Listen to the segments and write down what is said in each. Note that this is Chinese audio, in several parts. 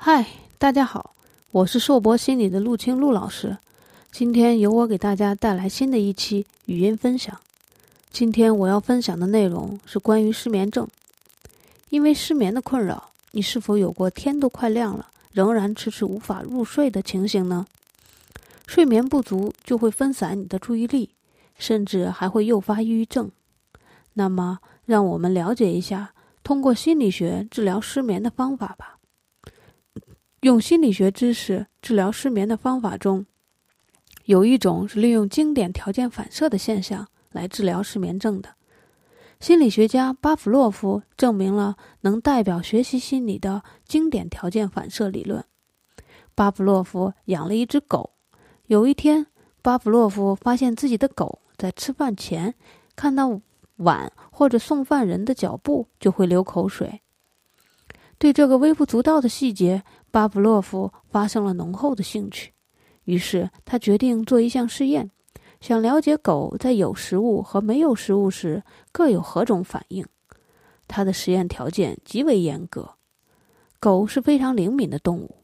嗨，大家好，我是硕博心理的陆清陆老师。今天由我给大家带来新的一期语音分享。今天我要分享的内容是关于失眠症。因为失眠的困扰，你是否有过天都快亮了，仍然迟迟无法入睡的情形呢？睡眠不足就会分散你的注意力，甚至还会诱发抑郁症。那么，让我们了解一下通过心理学治疗失眠的方法吧。用心理学知识治疗失眠的方法中，有一种是利用经典条件反射的现象来治疗失眠症的。心理学家巴甫洛夫证明了能代表学习心理的经典条件反射理论。巴甫洛夫养了一只狗，有一天，巴甫洛夫发现自己的狗在吃饭前看到碗或者送饭人的脚步就会流口水。对这个微不足道的细节，巴甫洛夫发生了浓厚的兴趣。于是他决定做一项试验，想了解狗在有食物和没有食物时各有何种反应。他的实验条件极为严格。狗是非常灵敏的动物，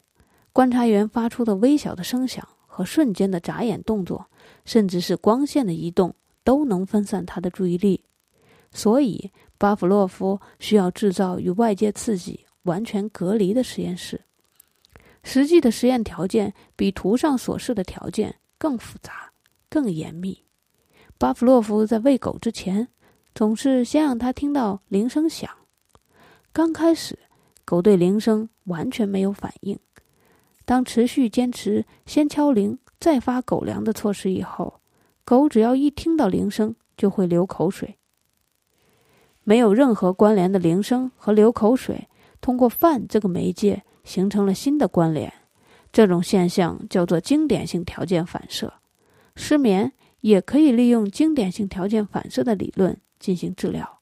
观察员发出的微小的声响和瞬间的眨眼动作，甚至是光线的移动，都能分散它的注意力。所以，巴甫洛夫需要制造与外界刺激。完全隔离的实验室，实际的实验条件比图上所示的条件更复杂、更严密。巴甫洛夫在喂狗之前，总是先让它听到铃声响。刚开始，狗对铃声完全没有反应。当持续坚持先敲铃再发狗粮的措施以后，狗只要一听到铃声就会流口水。没有任何关联的铃声和流口水。通过饭这个媒介形成了新的关联，这种现象叫做经典性条件反射。失眠也可以利用经典性条件反射的理论进行治疗。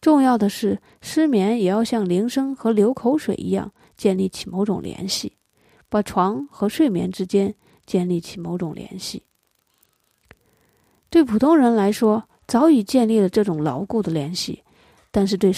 重要的是，失眠也要像铃声和流口水一样建立起某种联系，把床和睡眠之间建立起某种联系。对普通人来说，早已建立了这种牢固的联系，但是对。